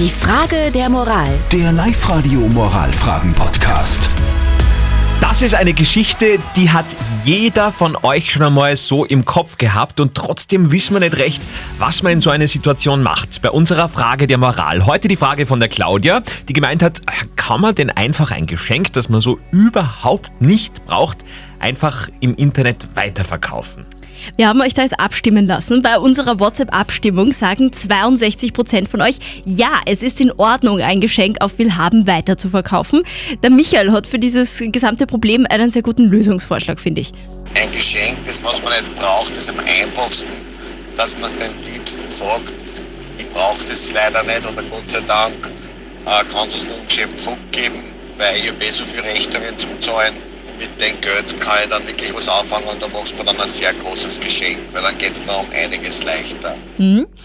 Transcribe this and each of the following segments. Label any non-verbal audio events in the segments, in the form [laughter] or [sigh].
Die Frage der Moral. Der Live-Radio Moralfragen-Podcast. Das ist eine Geschichte, die hat jeder von euch schon einmal so im Kopf gehabt und trotzdem wissen wir nicht recht, was man in so einer Situation macht. Bei unserer Frage der Moral. Heute die Frage von der Claudia, die gemeint hat, kann man denn einfach ein Geschenk, das man so überhaupt nicht braucht, einfach im Internet weiterverkaufen? Wir haben euch da jetzt abstimmen lassen. Bei unserer WhatsApp-Abstimmung sagen 62% von euch, ja, es ist in Ordnung, ein Geschenk auf Willhaben weiter zu verkaufen. Der Michael hat für dieses gesamte Problem einen sehr guten Lösungsvorschlag, finde ich. Ein Geschenk, das was man nicht braucht, ist am einfachsten, dass man es den Liebsten sagt. Ich brauche das leider nicht oder Gott sei Dank äh, kann es nur im Geschäft zurückgeben, weil ich habe eh so viele Rechnungen zum Zahlen mit dem Geld kann ich dann wirklich was anfangen und da machst du mir dann ein sehr großes Geschenk, weil dann geht es mir um einiges leichter.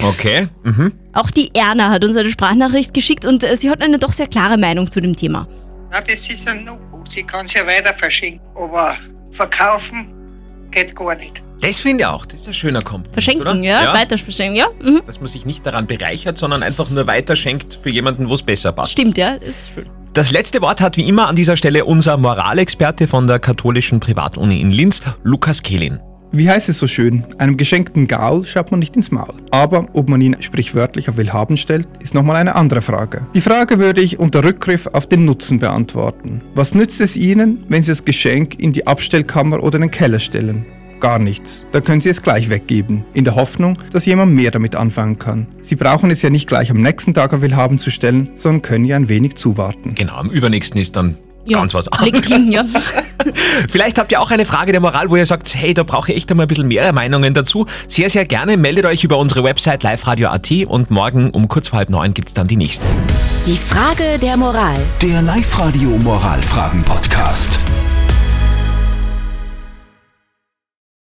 Okay. Mhm. Auch die Erna hat uns eine Sprachnachricht geschickt und äh, sie hat eine doch sehr klare Meinung zu dem Thema. Na, das ist ein No-Go. Sie kann es ja weiter verschenken, aber verkaufen geht gar nicht. Das finde ich auch. Das ist ein schöner Kompromiss. Verschenken, oder? ja? Weiter verschenken, ja? Mhm. Dass man sich nicht daran bereichert, sondern einfach nur weiterschenkt für jemanden, wo es besser passt. Stimmt, ja, ist schön. Das letzte Wort hat wie immer an dieser Stelle unser Moralexperte von der katholischen Privatuni in Linz, Lukas Kehlin. Wie heißt es so schön? Einem geschenkten Gaul schaut man nicht ins Maul. Aber ob man ihn sprichwörtlich auf Willhaben stellt, ist nochmal eine andere Frage. Die Frage würde ich unter Rückgriff auf den Nutzen beantworten. Was nützt es Ihnen, wenn Sie das Geschenk in die Abstellkammer oder den Keller stellen? Gar nichts. Da können Sie es gleich weggeben, in der Hoffnung, dass jemand mehr damit anfangen kann. Sie brauchen es ja nicht gleich am nächsten Tag auf Willhaben zu stellen, sondern können ja ein wenig zuwarten. Genau, am übernächsten ist dann Ja, ganz was anderes. legitim, ja. [laughs] Vielleicht habt ihr auch eine Frage der Moral, wo ihr sagt, hey, da brauche ich echt einmal ein bisschen mehr Meinungen dazu. Sehr, sehr gerne meldet euch über unsere Website liveradio.at und morgen um kurz vor halb neun gibt's dann die nächste. Die Frage der Moral. Der Live-Radio Moralfragen-Podcast.